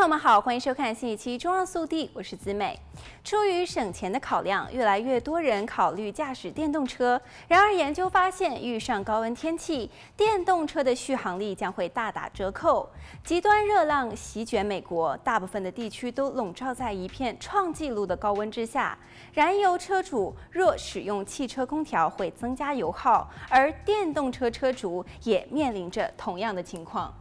朋友们好，欢迎收看新一期《中央速递》，我是子美。出于省钱的考量，越来越多人考虑驾驶电动车。然而，研究发现，遇上高温天气，电动车的续航力将会大打折扣。极端热浪席卷美国，大部分的地区都笼罩在一片创纪录的高温之下。燃油车主若使用汽车空调，会增加油耗，而电动车车主也面临着同样的情况。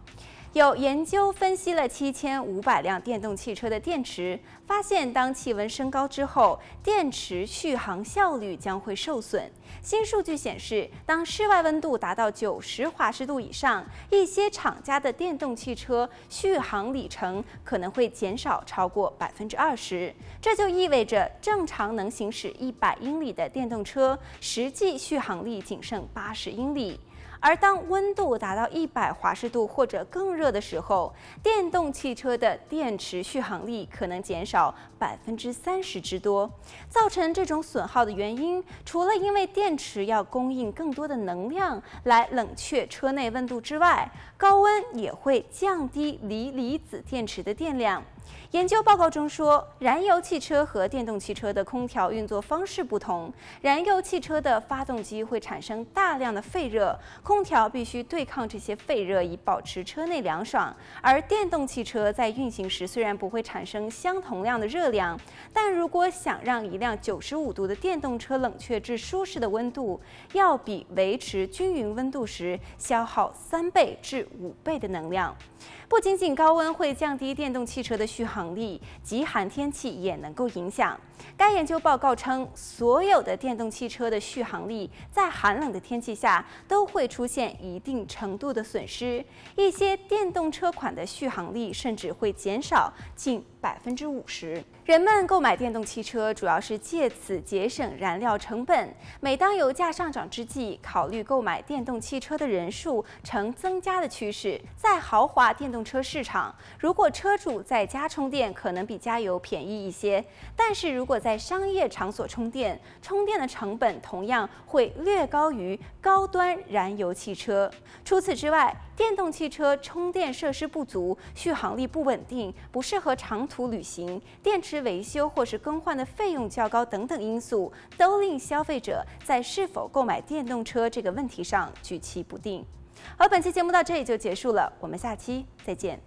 有研究分析了七千五百辆电动汽车的电池，发现当气温升高之后，电池续航效率将会受损。新数据显示，当室外温度达到九十华氏度以上，一些厂家的电动汽车续航里程可能会减少超过百分之二十。这就意味着，正常能行驶一百英里的电动车，实际续航力仅剩八十英里。而当温度达到一百华氏度或者更热的时候，电动汽车的电池续航力可能减少百分之三十之多。造成这种损耗的原因，除了因为电池要供应更多的能量来冷却车内温度之外，高温也会降低锂离子电池的电量。研究报告中说，燃油汽车和电动汽车的空调运作方式不同。燃油汽车的发动机会产生大量的废热，空调必须对抗这些废热以保持车内凉爽。而电动汽车在运行时虽然不会产生相同量的热量，但如果想让一辆九十五度的电动车冷却至舒适的温度，要比维持均匀温度时消耗三倍至五倍的能量。不仅仅高温会降低电动汽车的续航力，极寒天气也能够影响。该研究报告称，所有的电动汽车的续航力在寒冷的天气下都会出现一定程度的损失，一些电动车款的续航力甚至会减少近百分之五十。人们购买电动汽车主要是借此节省燃料成本。每当油价上涨之际，考虑购买电动汽车的人数呈增加的趋势。在豪华电动车市场，如果车主在家充电，可能比加油便宜一些；但是如果在商业场所充电，充电的成本同样会略高于高端燃油汽车。除此之外，电动汽车充电设施不足、续航力不稳定、不适合长途旅行、电池维修或是更换的费用较高等等因素，都令消费者在是否购买电动车这个问题上举棋不定。好，本期节目到这里就结束了，我们下期再见。